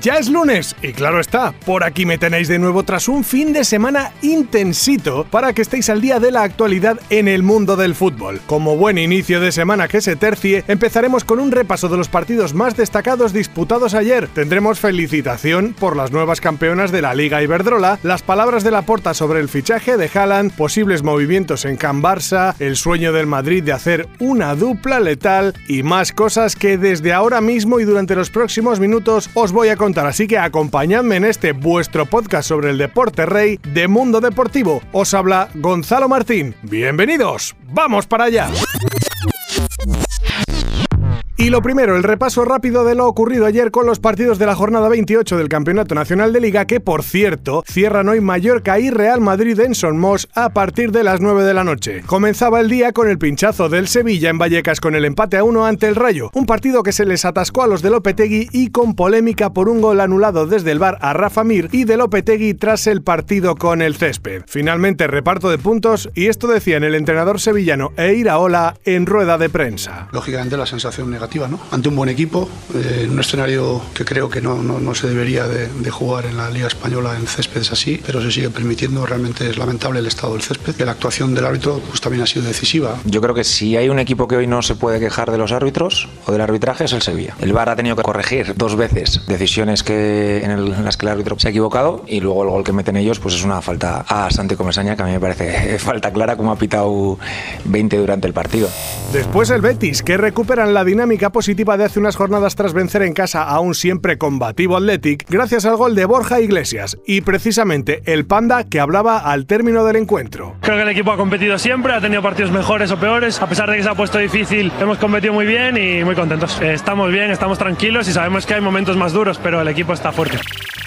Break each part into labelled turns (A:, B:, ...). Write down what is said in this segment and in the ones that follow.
A: Ya es lunes y claro está, por aquí me tenéis de nuevo tras un fin de semana intensito para que estéis al día de la actualidad en el mundo del fútbol. Como buen inicio de semana que se tercie, empezaremos con un repaso de los partidos más destacados disputados ayer. Tendremos felicitación por las nuevas campeonas de la Liga Iberdrola, las palabras de la porta sobre el fichaje de Haaland, posibles movimientos en Can Barça, el sueño del Madrid de hacer una dupla letal y más cosas que desde ahora mismo y durante los próximos minutos os voy a contar así que acompañadme en este vuestro podcast sobre el deporte rey de Mundo Deportivo. Os habla Gonzalo Martín. Bienvenidos, vamos para allá. Y lo primero, el repaso rápido de lo ocurrido ayer con los partidos de la jornada 28 del Campeonato Nacional de Liga, que por cierto cierran hoy Mallorca y Real Madrid en Sonmos a partir de las 9 de la noche. Comenzaba el día con el pinchazo del Sevilla en Vallecas con el empate a 1 ante el Rayo, un partido que se les atascó a los de Lopetegui y con polémica por un gol anulado desde el bar a Rafa Mir y de Lopetegui tras el partido con el césped. Finalmente reparto de puntos y esto decían el entrenador sevillano e Iraola en rueda de prensa.
B: Lógicamente la sensación negativa ante un buen equipo, eh, en un escenario que creo que no, no, se debería de, jugar en la Liga Española en céspedes así, pero se sigue permitiendo. Realmente es lamentable el estado del césped. Que la actuación del árbitro pues, también ha sido decisiva.
C: Yo creo que si hay un equipo que hoy no se puede quejar de los árbitros o del arbitraje es el Sevilla. El VAR ha tenido que corregir dos veces decisiones que, en, las que el árbitro se ha equivocado y luego el gol que meten ellos pues es una falta a Santi Comesaña que a mí me parece falta clara como ha pitado 20 durante el partido.
A: Después el Betis, que recuperan la dinámica positiva de hace unas jornadas tras vencer en casa a un siempre combativo Athletic gracias al gol de Borja Iglesias y precisamente el Panda que hablaba al término del encuentro.
D: Creo que el equipo ha competido siempre, ha tenido partidos mejores o peores, a pesar de que se ha puesto difícil, hemos competido muy bien y muy contentos. Estamos bien, estamos tranquilos y sabemos que hay momentos más duros, pero el equipo está fuerte.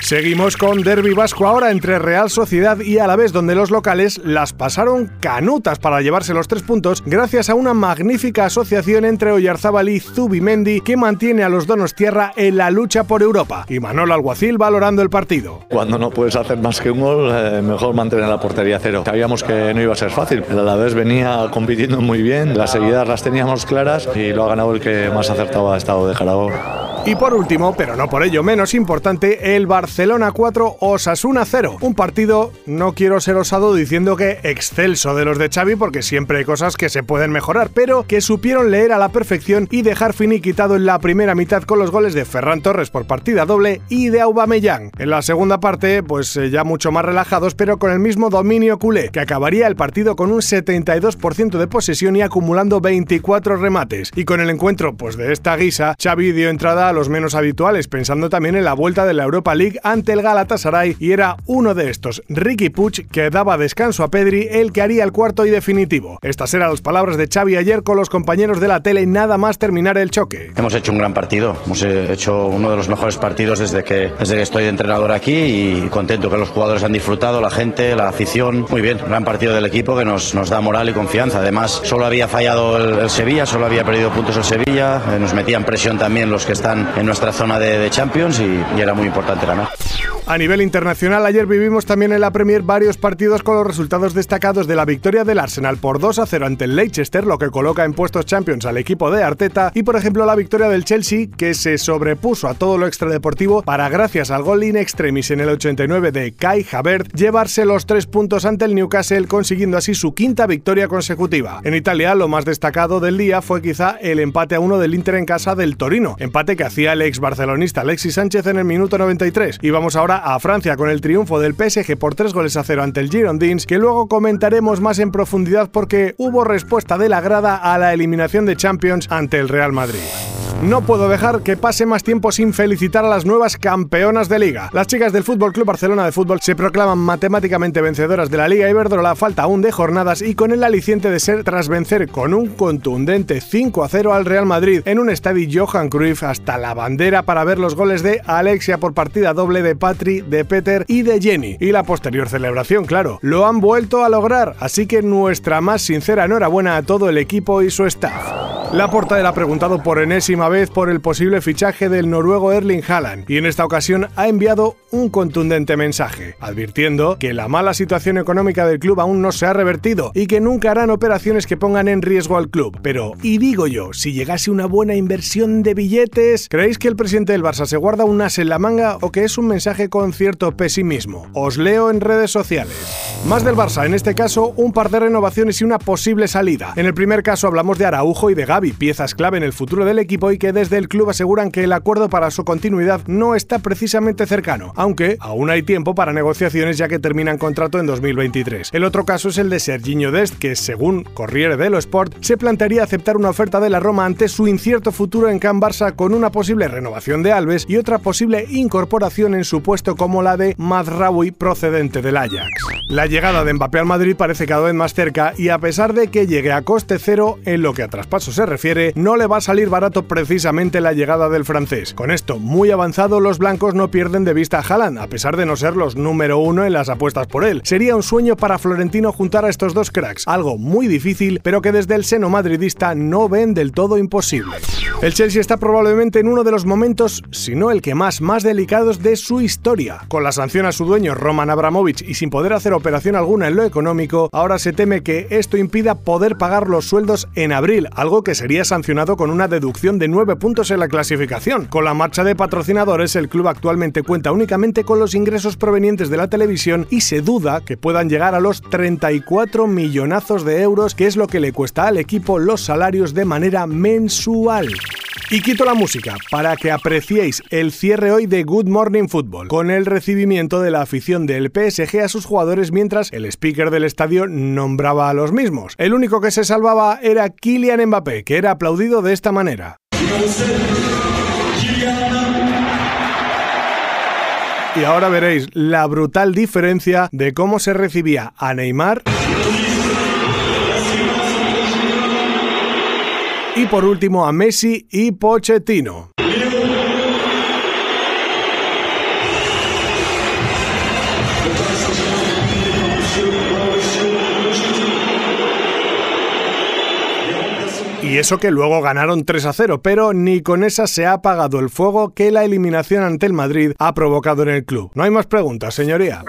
A: Seguimos con Derby Vasco ahora entre Real Sociedad y Alavés, donde los locales las pasaron canutas para llevarse los tres puntos gracias a una magnífica asociación entre Oyarzábal y Zubimendi que mantiene a los Donos Tierra en la lucha por Europa. Y Manolo Alguacil valorando el partido.
E: Cuando no puedes hacer más que un gol, eh, mejor mantener la portería cero. Sabíamos que no iba a ser fácil. El Alavés venía compitiendo muy bien, las seguidas las teníamos claras y lo ha ganado el que más acertado ha estado de Jarabó.
A: Y por último, pero no por ello menos importante, el Barcelona 4 Osasuna 0. Un partido, no quiero ser osado diciendo que excelso de los de Xavi porque siempre hay cosas que se pueden mejorar, pero que supieron leer a la perfección y dejar finiquitado en la primera mitad con los goles de Ferran Torres por partida doble y de Aubameyang. En la segunda parte, pues eh, ya mucho más relajados, pero con el mismo dominio culé, que acabaría el partido con un 72% de posesión y acumulando 24 remates. Y con el encuentro, pues de esta guisa, Xavi dio entrada los menos habituales, pensando también en la vuelta de la Europa League ante el Galatasaray y era uno de estos, Ricky Puch, que daba descanso a Pedri, el que haría el cuarto y definitivo. Estas eran las palabras de Xavi ayer con los compañeros de la tele nada más terminar el choque.
F: Hemos hecho un gran partido, hemos hecho uno de los mejores partidos desde que, desde que estoy de entrenador aquí y contento que los jugadores han disfrutado, la gente, la afición. Muy bien, gran partido del equipo que nos, nos da moral y confianza. Además, solo había fallado el, Sevilla, solo había perdido puntos el Sevilla, eh, nos metían presión también los que están en nuestra zona de, Champions y, era muy importante ganar.
A: A nivel internacional, ayer vivimos también en la Premier varios partidos con los resultados destacados de la victoria del Arsenal por 2 a 0 ante el Leicester, lo que coloca en puestos Champions al equipo de Arteta, y por ejemplo la victoria del Chelsea, que se sobrepuso a todo lo extradeportivo para, gracias al gol in extremis en el 89 de Kai Havertz, llevarse los tres puntos ante el Newcastle, consiguiendo así su quinta victoria consecutiva. En Italia, lo más destacado del día fue quizá el empate a uno del Inter en casa del Torino, empate que hacía el ex barcelonista Alexis Sánchez en el minuto 93. Y vamos ahora a Francia con el triunfo del PSG por 3 goles a 0 ante el Girondins, que luego comentaremos más en profundidad porque hubo respuesta de la grada a la eliminación de Champions ante el Real Madrid. No puedo dejar que pase más tiempo sin felicitar a las nuevas campeonas de liga. Las chicas del Fútbol Club Barcelona de Fútbol se proclaman matemáticamente vencedoras de la Liga Iberdrola, falta aún de jornadas y con el aliciente de ser tras vencer con un contundente 5 a 0 al Real Madrid en un estadio Johan Cruyff hasta la bandera para ver los goles de Alexia por partida doble de Patri, de Peter y de Jenny. Y la posterior celebración, claro. Lo han vuelto a lograr, así que nuestra más sincera enhorabuena a todo el equipo y su staff. La porta ha preguntado por enésima vez por el posible fichaje del noruego Erling Haaland y en esta ocasión ha enviado un contundente mensaje, advirtiendo que la mala situación económica del club aún no se ha revertido y que nunca harán operaciones que pongan en riesgo al club. Pero, y digo yo, si llegase una buena inversión de billetes, ¿creéis que el presidente del Barça se guarda un as en la manga o que es un mensaje con cierto pesimismo? Os leo en redes sociales. Más del Barça, en este caso, un par de renovaciones y una posible salida. En el primer caso hablamos de Araujo y de Piezas clave en el futuro del equipo y que desde el club aseguran que el acuerdo para su continuidad no está precisamente cercano, aunque aún hay tiempo para negociaciones ya que terminan contrato en 2023. El otro caso es el de Serginho Dest, que según Corriere dello Sport, se plantearía aceptar una oferta de la Roma ante su incierto futuro en Can Barça con una posible renovación de Alves y otra posible incorporación en su puesto como la de Mazraoui procedente del Ajax. La llegada de Mbappé al Madrid parece cada vez más cerca y a pesar de que llegue a coste cero en lo que a traspaso se refiere, no le va a salir barato precisamente la llegada del francés. Con esto muy avanzado, los blancos no pierden de vista a Haaland, a pesar de no ser los número uno en las apuestas por él. Sería un sueño para Florentino juntar a estos dos cracks, algo muy difícil, pero que desde el seno madridista no ven del todo imposible. El Chelsea está probablemente en uno de los momentos, si no el que más, más delicados de su historia. Con la sanción a su dueño Roman Abramovich y sin poder hacer operación alguna en lo económico, ahora se teme que esto impida poder pagar los sueldos en abril, algo que sería sancionado con una deducción de 9 puntos en la clasificación. Con la marcha de patrocinadores, el club actualmente cuenta únicamente con los ingresos provenientes de la televisión y se duda que puedan llegar a los 34 millonazos de euros, que es lo que le cuesta al equipo los salarios de manera mensual. Y quito la música para que apreciéis el cierre hoy de Good Morning Football, con el recibimiento de la afición del PSG a sus jugadores mientras el speaker del estadio nombraba a los mismos. El único que se salvaba era Kylian Mbappé, que era aplaudido de esta manera. Y ahora veréis la brutal diferencia de cómo se recibía a Neymar y por último a Messi y Pochettino. Y eso que luego ganaron 3 a 0, pero ni con esa se ha apagado el fuego que la eliminación ante el Madrid ha provocado en el club. No hay más preguntas, señoría.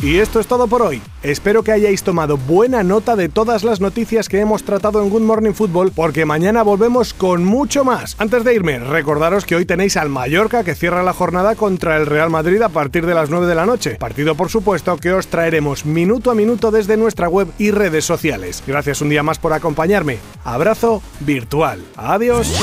A: Y esto es todo por hoy. Espero que hayáis tomado buena nota de todas las noticias que hemos tratado en Good Morning Football, porque mañana volvemos con mucho más. Antes de irme, recordaros que hoy tenéis al Mallorca que cierra la jornada contra el Real Madrid a partir de las 9 de la noche. Partido, por supuesto, que os traeremos minuto a minuto desde nuestra web y redes sociales. Gracias un día más por acompañarme. Abrazo virtual. Adiós.